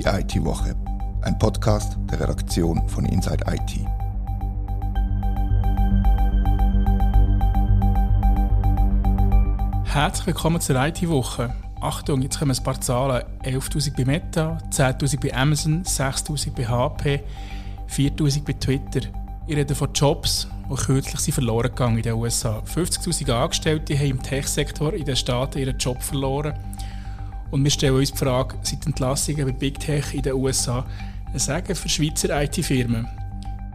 Die IT-Woche, ein Podcast der Redaktion von Inside IT. Herzlich willkommen zur IT-Woche. Achtung, jetzt kommen ein paar Zahlen. 11.000 bei Meta, 10.000 bei Amazon, 6.000 bei HP, 4.000 bei Twitter. Ich rede von Jobs, die kürzlich verloren gegangen in den USA. 50.000 Angestellte haben im Tech-Sektor in den Staaten ihren Job verloren. Und wir stellen uns die Frage, sind Entlassungen bei Big Tech in den USA ein Sagen für Schweizer IT-Firmen?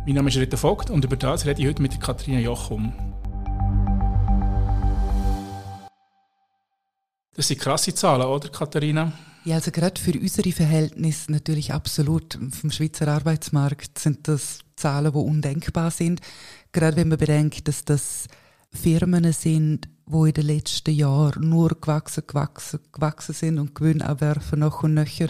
Mein Name ist Rita Vogt und über das rede ich heute mit Katharina Jochum. Das sind krasse Zahlen, oder Katharina? Ja, also gerade für unsere Verhältnisse natürlich absolut. Vom Schweizer Arbeitsmarkt sind das Zahlen, die undenkbar sind. Gerade wenn man bedenkt, dass das Firmen sind, wo in den letzten Jahren nur gewachsen, gewachsen, gewachsen sind und Gewinne abwerfen noch und nöcher.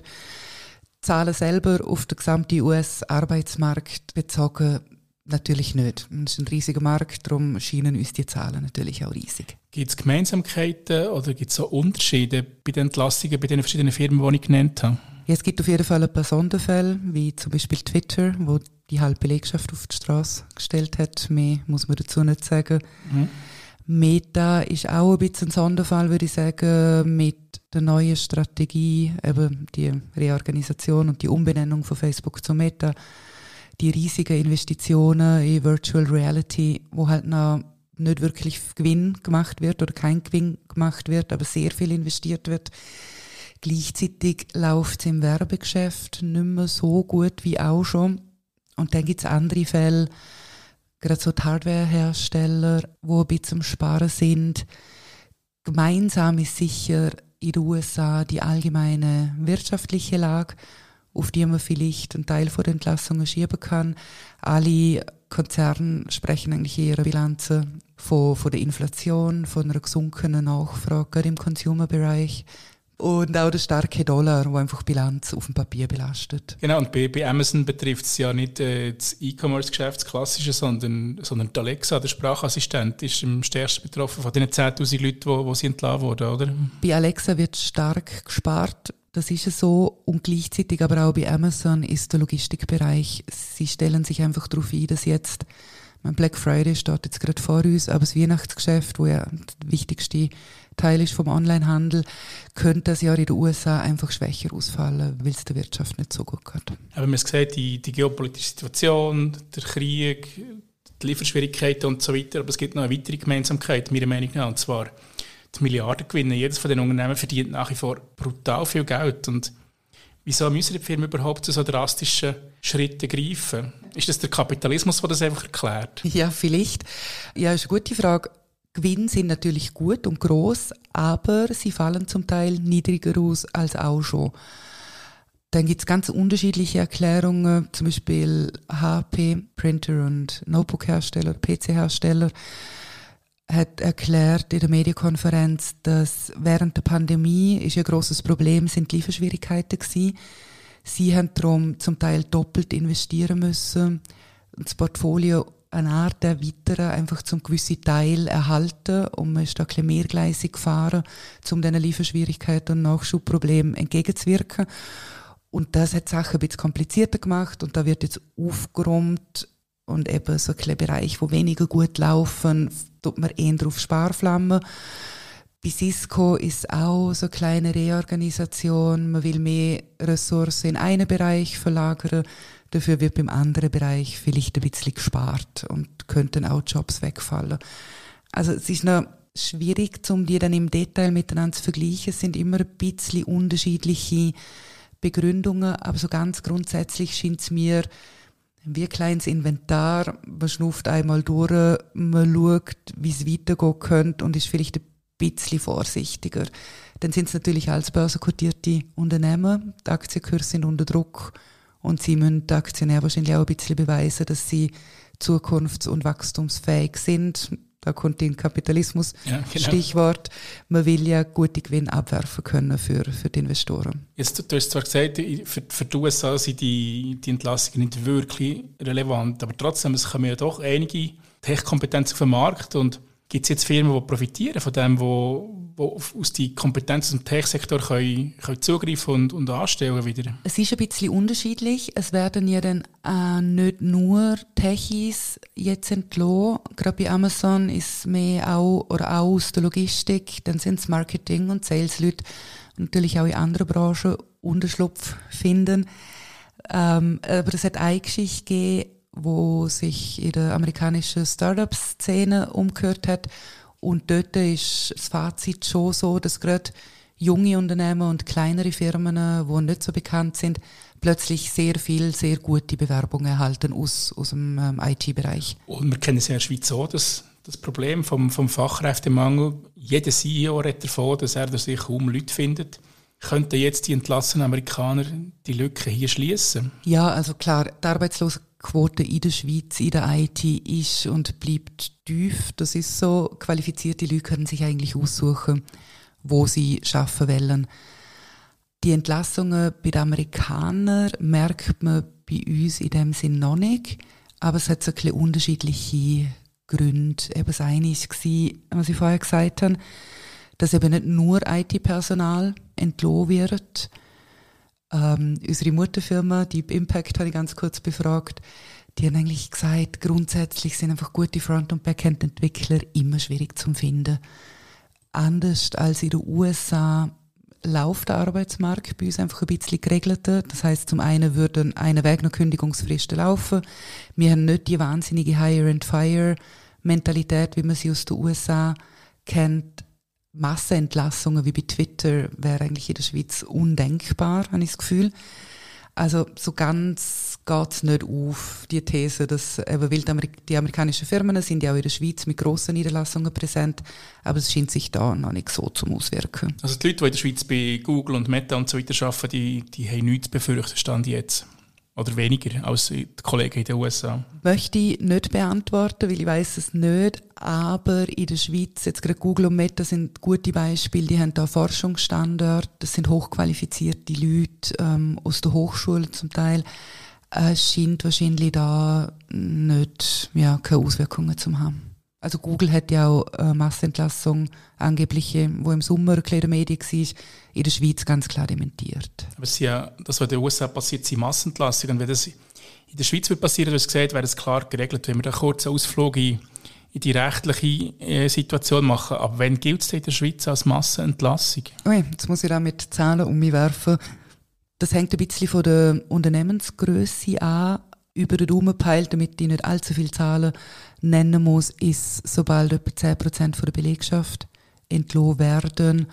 Zahlen selber auf den gesamten US-Arbeitsmarkt bezogen natürlich nicht. Es ist ein riesiger Markt, darum scheinen uns die Zahlen natürlich auch riesig. Gibt es Gemeinsamkeiten oder gibt es so Unterschiede bei den Entlassungen bei den verschiedenen Firmen, die ich genannt habe? Ja, es gibt auf jeden Fall ein paar Sonderfälle, wie zum Beispiel Twitter, wo die halbe Belegschaft auf die Straße gestellt hat. Mehr muss man dazu nicht sagen. Mhm. Meta ist auch ein bisschen ein Sonderfall, würde ich sagen, mit der neuen Strategie, eben die Reorganisation und die Umbenennung von Facebook zu Meta, die riesigen Investitionen in Virtual Reality, wo halt noch nicht wirklich Gewinn gemacht wird oder kein Gewinn gemacht wird, aber sehr viel investiert wird. Gleichzeitig läuft es im Werbegeschäft nicht mehr so gut wie auch schon. Und dann gibt es andere Fälle, gerade so die Hardwarehersteller, die ein bisschen Sparen sind. Gemeinsam ist sicher in den USA die allgemeine wirtschaftliche Lage, auf die man vielleicht einen Teil der Entlassungen schieben kann. Alle Konzerne sprechen eigentlich ihre Bilanzen von, von der Inflation, von einer gesunkenen Nachfrage im Consumer-Bereich und auch der starke Dollar, der einfach Bilanz auf dem Papier belastet. Genau, und bei, bei Amazon betrifft es ja nicht äh, das E-Commerce-Geschäft, das klassische, sondern, sondern die Alexa, der Sprachassistent, ist am stärksten betroffen von den 10'000 Leuten, die, sie entlassen wurden, oder? Bei Alexa wird stark gespart, das ist es so. Und gleichzeitig aber auch bei Amazon ist der Logistikbereich, sie stellen sich einfach darauf ein, dass jetzt Black Friday steht jetzt gerade vor uns, aber das Weihnachtsgeschäft, wo ja der wichtigste Teil ist vom Onlinehandel, könnte das Jahr in den USA einfach schwächer ausfallen, weil es der Wirtschaft nicht so gut geht. Aber man gesagt, die, die geopolitische Situation, der Krieg, die Lieferschwierigkeiten und so weiter, aber es gibt noch eine weitere Gemeinsamkeit, meiner Meinung nach, und zwar die Milliardengewinne. Jedes von den Unternehmen verdient nach wie vor brutal viel Geld und Wieso müssen die Firmen überhaupt zu so drastischen Schritten greifen? Ist das der Kapitalismus, der das einfach erklärt? Ja, vielleicht. Ja, ist eine gute Frage. Gewinne sind natürlich gut und groß, aber sie fallen zum Teil niedriger aus als auch schon. Dann gibt es ganz unterschiedliche Erklärungen, zum Beispiel HP, Printer und Notebook-Hersteller, PC-Hersteller hat erklärt in der Medienkonferenz, dass während der Pandemie ist ein großes Problem sind die Lieferschwierigkeiten gewesen. Sie haben darum zum Teil doppelt investieren müssen, das Portfolio eine Art erweitern, einfach zum gewissen Teil erhalten und man ist da ein mehrgleisig gefahren, um diesen Lieferschwierigkeiten und Nachschubproblemen entgegenzuwirken. Und das hat die Sache ein bisschen komplizierter gemacht und da wird jetzt aufgeräumt und eben so ein Bereich, wo weniger gut laufen, tut man eher auf Sparflammen. Bei Cisco ist auch so eine kleine Reorganisation. Man will mehr Ressourcen in einen Bereich verlagern. Dafür wird beim anderen Bereich vielleicht ein bisschen gespart und könnten auch Jobs wegfallen. Also es ist noch schwierig, um die dann im Detail miteinander zu vergleichen. Es sind immer ein bisschen unterschiedliche Begründungen, aber so ganz grundsätzlich scheint es mir, wie ein kleines Inventar, man schnufft einmal durch, man schaut, wie es weitergehen könnte und ist vielleicht ein bisschen vorsichtiger. Dann sind es natürlich als börsenkotierte Unternehmen, die Aktienkurse sind unter Druck und sie müssen den Aktionären wahrscheinlich auch ein bisschen beweisen, dass sie zukunfts- und wachstumsfähig sind da kommt den Kapitalismus ja, genau. Stichwort. Man will ja gute Gewinne abwerfen können für, für die Investoren. Jetzt, du hast zwar gesagt, für, für die USA sind die, die Entlassungen nicht wirklich relevant, aber trotzdem, es kommen ja doch einige Tech-Kompetenzen auf den Markt und Gibt es jetzt Firmen, die profitieren von dem, wo, wo aus die Kompetenzen im Tech-Sektor können, können zugreifen und, und anstellen wieder? Es ist ein bisschen unterschiedlich. Es werden ja dann äh, nicht nur Techies jetzt entlassen. Gerade bei Amazon ist mehr auch, oder auch aus der Logistik, dann sind es Marketing- und Sales-Leute, natürlich auch in anderen Branchen Unterschlupf finden. Ähm, aber es hat eine Geschichte gegeben, wo sich in der amerikanischen Startup-Szene umgehört hat. Und dort ist das Fazit schon so, dass gerade junge Unternehmen und kleinere Firmen, die nicht so bekannt sind, plötzlich sehr viel, sehr gute Bewerbungen erhalten aus, aus dem ähm, IT-Bereich. Und wir kennen es ja in der Schweiz so, dass das Problem vom, vom Fachkräftemangel, jeder CEO redet davon, dass er sich kaum Leute findet. Könnten jetzt die entlassenen Amerikaner die Lücke hier schließen? Ja, also klar, die Arbeitslosenquote in der Schweiz, in der IT ist und bleibt tief. Das ist so. Qualifizierte Leute können sich eigentlich aussuchen, wo sie arbeiten wollen. Die Entlassungen bei den Amerikanern merkt man bei uns in dem Sinn noch nicht. Aber es hat so ein bisschen unterschiedliche Gründe. Eben das eine war, was ich vorher gesagt habe, dass eben nicht nur IT-Personal entlohnt wird. Ähm, unsere Mutterfirma, Deep Impact, habe ich ganz kurz befragt. Die haben eigentlich gesagt, grundsätzlich sind einfach gute Front- und Backend-Entwickler immer schwierig zu finden. Anders als in den USA läuft der Arbeitsmarkt bei uns einfach ein bisschen geregelter. Das heißt, zum einen würden eine Weg noch Kündigungsfristen laufen. Wir haben nicht die wahnsinnige Hire-and-Fire-Mentalität, wie man sie aus den USA kennt. Massenentlassungen wie bei Twitter wäre eigentlich in der Schweiz undenkbar, habe ich das Gefühl. Also so ganz geht es nicht auf, die These, dass eben, weil die amerikanischen Firmen sind ja auch in der Schweiz mit grossen Niederlassungen präsent, aber es scheint sich da noch nicht so zu auswirken. Also die Leute, die in der Schweiz bei Google und Meta und so weiter arbeiten, die, die haben nichts zu befürchten, stand jetzt. Oder weniger als die Kollegen in den USA? Möchte ich nicht beantworten, weil ich weiß es nicht. Aber in der Schweiz, jetzt gerade Google und Meta sind gute Beispiele. Die haben da Forschungsstandorte. Das sind hochqualifizierte Leute ähm, aus der Hochschule zum Teil. Es scheint wahrscheinlich da nicht, ja, keine Auswirkungen zu haben. Also Google hat ja auch eine Massenentlassung angebliche, wo im Sommer den Medien war, in der Schweiz ganz klar dementiert. Aber ja, das, was in den USA passiert, sind Massenentlassungen. Wenn das in der Schweiz wird passieren, du hast gesagt, wäre es klar geregelt, wenn wir einen kurzen Ausflug in, in die rechtliche äh, Situation machen. Aber wann gilt es in der Schweiz als Massenentlassung? Okay, jetzt muss ich da mit Zahlen um mich werfen. Das hängt ein bisschen von der Unternehmensgröße an über den Daumen peilt, damit ich nicht allzu viele Zahlen nennen muss, ist, sobald etwa 10% von der Belegschaft entlohnt werden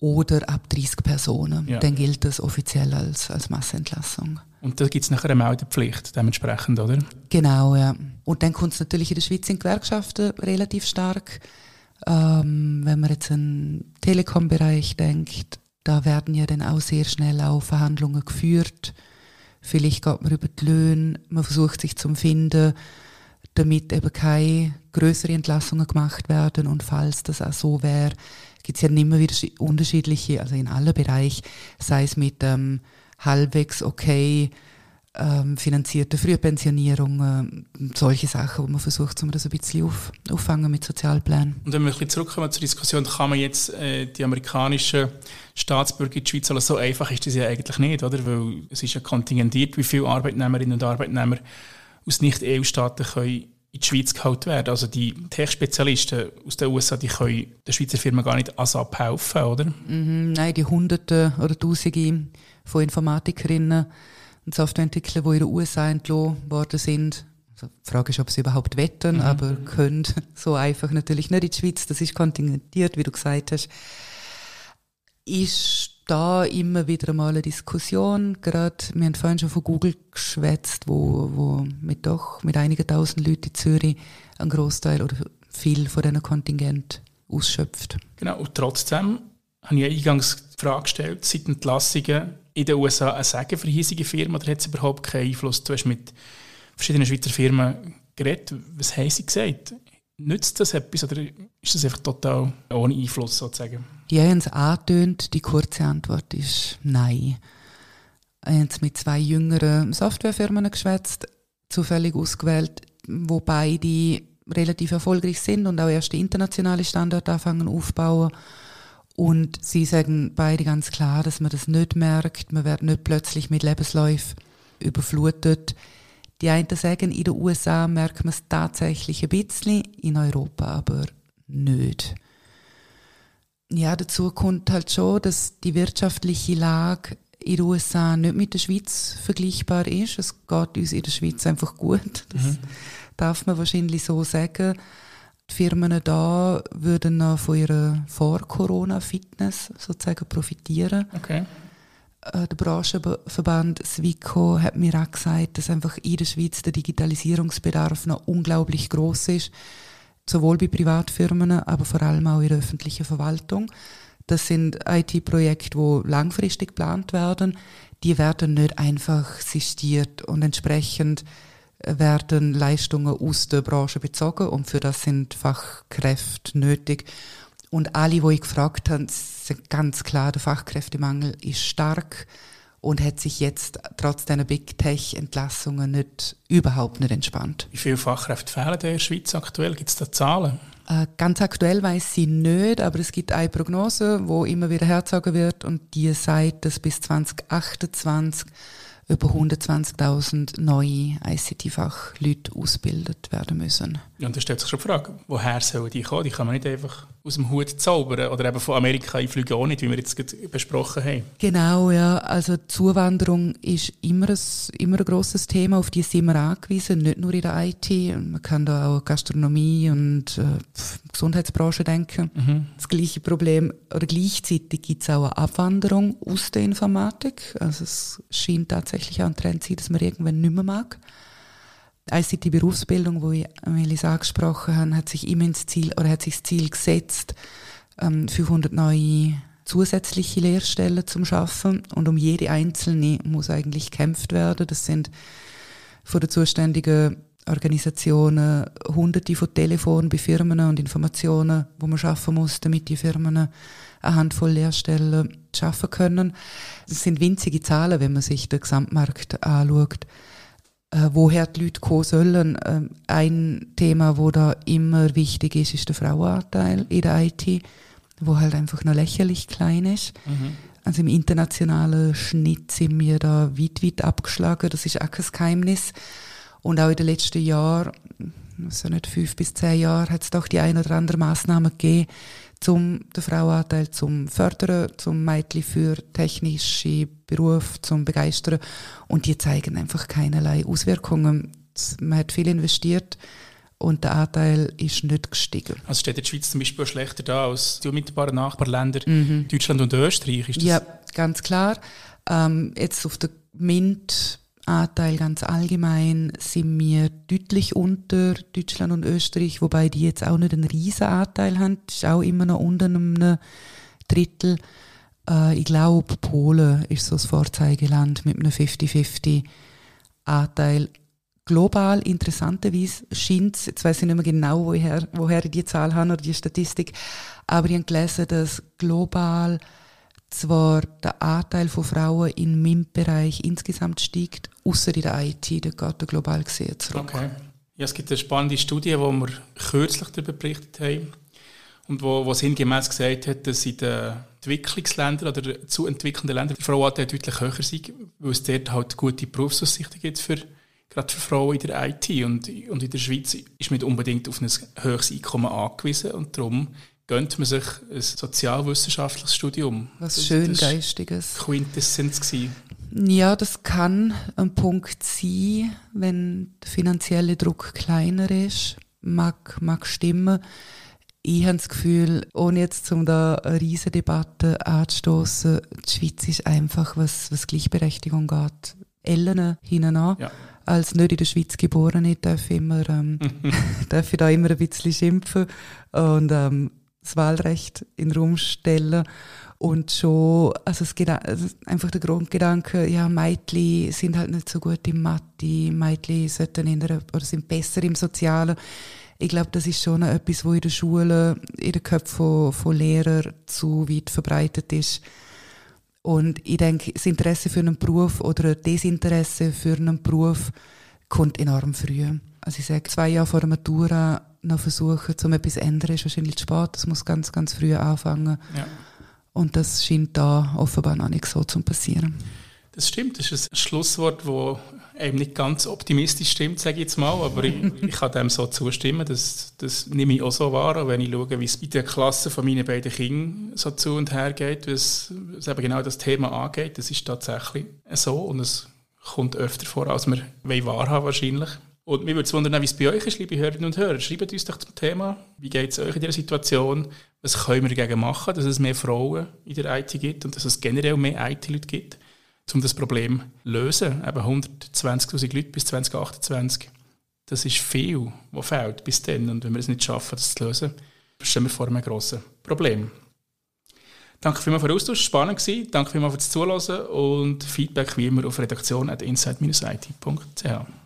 oder ab 30 Personen, ja. dann gilt das offiziell als, als Massenentlassung. Und da gibt es nachher eine Meldepflicht dementsprechend, oder? Genau, ja. Und dann kommt es natürlich in der Schweiz in Gewerkschaften relativ stark. Ähm, wenn man jetzt an den Telekom-Bereich denkt, da werden ja dann auch sehr schnell auch Verhandlungen geführt Vielleicht geht man über die Löhne, man versucht sich zu finden, damit eben keine größeren Entlassungen gemacht werden. Und falls das auch so wäre, gibt es ja immer wieder unterschiedliche, also in allen Bereichen, sei es mit ähm, halbwegs okay ähm, finanzierte Frühpensionierung, äh, solche Sachen, wo man versucht, um das ein bisschen auf, auffangen mit Sozialplänen. Und wenn wir ein bisschen zurückkommen zur Diskussion, kann man jetzt äh, die amerikanischen Staatsbürger in die Schweiz, also so einfach ist das ja eigentlich nicht, oder? Weil es ist ja kontingentiert, wie viele Arbeitnehmerinnen und Arbeitnehmer aus Nicht-EU-Staaten können in die Schweiz geholt werden. Also die Tech-Spezialisten aus den USA, die können der Schweizer Firma gar nicht ASAP helfen, oder? Mhm, nein, die Hunderte oder Tausende von Informatikerinnen und Softwareentwickler, die in den USA entlassen worden sind. Also die Frage ist, ob sie überhaupt wetten, mhm. aber können so einfach natürlich nicht in die Schweiz. Das ist kontingentiert, wie du gesagt hast. Ist da immer wieder mal eine Diskussion. Gerade, wir haben vorhin schon von Google geschwätzt, wo, wo mit doch, mit einigen tausend Leuten in Zürich einen Großteil oder viel von diesen Kontingent ausschöpft. Genau, und trotzdem habe ich eingangs die Frage gestellt, sind Entlassungen in den USA eine Sagen für hiesige Firmen oder hat es überhaupt keinen Einfluss? Du hast mit verschiedenen Schweizer Firmen geredet. Was haben sie gesagt? Nützt das etwas oder ist das einfach total ohne Einfluss sozusagen? Die haben es angetönt. Die kurze Antwort ist nein. Ich habe mit zwei jüngeren Softwarefirmen geschwätzt, zufällig ausgewählt, wo beide relativ erfolgreich sind und auch erste internationale Standorte anfangen aufbauen. Und sie sagen beide ganz klar, dass man das nicht merkt. Man wird nicht plötzlich mit Lebensläufen überflutet. Die einen sagen, in den USA merkt man es tatsächlich ein bisschen, in Europa aber nicht. Ja, dazu kommt halt schon, dass die wirtschaftliche Lage in den USA nicht mit der Schweiz vergleichbar ist. Es geht uns in der Schweiz einfach gut. Das mhm. darf man wahrscheinlich so sagen. Die Firmen da würden noch von ihrer Vor-Corona-Fitness sozusagen profitieren. Okay. Äh, der Branchenverband Swico hat mir auch gesagt, dass einfach in der Schweiz der Digitalisierungsbedarf noch unglaublich groß ist, sowohl bei Privatfirmen, aber vor allem auch in der öffentlichen Verwaltung. Das sind IT-Projekte, die langfristig geplant werden. Die werden nicht einfach sistiert und entsprechend werden Leistungen aus der Branche bezogen und für das sind Fachkräfte nötig. Und alle, die ich gefragt habe, sind ganz klar, der Fachkräftemangel ist stark und hat sich jetzt trotz dieser Big Tech-Entlassungen nicht, überhaupt nicht entspannt. Wie viele Fachkräfte fehlen in der Schweiz aktuell? Gibt es da Zahlen? Äh, ganz aktuell weiß sie nicht, aber es gibt eine Prognose, wo immer wieder herzogen wird und die sagt, dass bis 2028 über 120.000 neue ICT-Fachleute ausgebildet werden müssen. Und da stellt sich schon die Frage, woher sollen die kommen? Die man nicht einfach aus dem Hut zaubern oder eben von Amerika einfliegen auch nicht, wie wir jetzt besprochen haben. Genau, ja. Also Zuwanderung ist immer ein, immer ein grosses Thema, auf die sind wir angewiesen, nicht nur in der IT. Man kann da auch Gastronomie und äh, Gesundheitsbranche denken. Mhm. Das gleiche Problem, oder gleichzeitig gibt es auch eine Abwanderung aus der Informatik. Also es scheint tatsächlich auch ein Trend zu sein, dass man irgendwann nicht mehr mag. ICT-Berufsbildung, wo ich Melis angesprochen habe, hat sich immer ins Ziel, oder hat sich das Ziel gesetzt, 500 ähm, neue zusätzliche Lehrstellen zum Schaffen und um jede einzelne muss eigentlich gekämpft werden. Das sind von den zuständigen Organisationen hunderte von Telefonen bei Firmen und Informationen, wo man schaffen muss, damit die Firmen eine Handvoll Lehrstellen schaffen können. Das sind winzige Zahlen, wenn man sich den Gesamtmarkt anschaut woher die Leute kommen sollen. Ähm, ein Thema, wo da immer wichtig ist, ist der Frauenanteil in der IT, wo halt einfach noch lächerlich klein ist. Mhm. Also im internationalen Schnitt sind wir da weit, weit abgeschlagen. Das ist auch kein Geheimnis. Und auch in den letzten Jahren, also nicht fünf bis zehn Jahre, hat es doch die ein oder andere Maßnahme gegeben, zum den Frauenanteil zum Fördern, zum Mädchen für technische Berufe zum Begeistern und die zeigen einfach keinerlei Auswirkungen. Man hat viel investiert und der Anteil ist nicht gestiegen. Also steht die Schweiz zum Beispiel schlechter da als die unmittelbaren Nachbarländer mhm. Deutschland und Österreich? Ist das ja, ganz klar. Ähm, jetzt auf der MINT Anteil ganz allgemein sind wir deutlich unter Deutschland und Österreich, wobei die jetzt auch nicht einen riesen Anteil haben. Das ist auch immer noch unter einem Drittel. Äh, ich glaube, Polen ist so das Vorzeigeland mit einem 50-50 Anteil. Global, interessanterweise, scheint es, jetzt weiß ich nicht mehr genau, woher, woher ich die Zahl habe oder die Statistik, aber ich habe gelesen, dass global zwar der Anteil von Frauen im MINT-Bereich insgesamt steigt, außer in der IT, da geht er global gesehen zurück. Okay. Ja, es gibt eine spannende Studie, die wir kürzlich darüber berichtet haben und wo, wo sinngemäß gesagt hat, dass in den Entwicklungsländern oder zu entwickelnden Ländern der Frauenanteil deutlich höher ist, weil es dort halt gute Berufsaussichten gibt für gerade für Frauen in der IT und, und in der Schweiz ist man nicht unbedingt auf ein höheres Einkommen angewiesen und darum gönnt man sich ein sozialwissenschaftliches Studium. Was das, schön das Geistiges. Quintessenz gewesen. Ja, das kann ein Punkt sein, wenn der finanzielle Druck kleiner ist. Mag, mag stimmen. Ich habe das Gefühl, ohne jetzt um da eine riesige Debatte anzustoßen, die Schweiz ist einfach, was, was Gleichberechtigung geht, Ellen hinein. Ja. Als nicht in der Schweiz geborene darf ich, immer, ähm, darf ich da immer ein bisschen schimpfen. Und ähm, das Wahlrecht in den Raum stellen. Und schon, also es geht also einfach der Grundgedanke, ja, Mädchen sind halt nicht so gut im Mathe, Mädchen sollten in der, oder sind besser im Sozialen. Ich glaube, das ist schon etwas, wo in der Schule, in den Köpfen von, von Lehrern zu weit verbreitet ist. Und ich denke, das Interesse für einen Beruf oder ein Desinteresse für einen Beruf kommt enorm früh. Also ich sage, zwei Jahre vor der Matura noch versuchen, um etwas zu ändern, ist wahrscheinlich zu spät. Das muss ganz, ganz früh anfangen. Ja. Und das scheint da offenbar noch nicht so zu passieren. Das stimmt, das ist ein Schlusswort, das eben nicht ganz optimistisch stimmt, sage ich jetzt mal, aber ich, ich kann dem so zustimmen, das, das nehme ich auch so wahr, wenn ich schaue, wie es in der Klasse von meinen beiden Kindern so zu und her geht, was, was eben genau das Thema angeht, das ist tatsächlich so und es kommt öfter vor, als wir wahrhaben wahrscheinlich. Und mir würde es wundern, wie es bei euch ist, liebe Hörerinnen und Hörer. Schreibt uns doch zum Thema, wie geht es euch in dieser Situation, was können wir dagegen machen, dass es mehr Frauen in der IT gibt und dass es generell mehr IT-Leute gibt um das Problem zu lösen. Eben 120'000 Leute bis 2028. Das ist viel, was fehlt bis dann. Und wenn wir es nicht schaffen, das zu lösen, stehen wir vor einem grossen Problem. Danke vielmals für den Austausch, spannend gewesen. Danke vielmals fürs Zuhören und Feedback wie immer auf redaktion.inside-it.ch.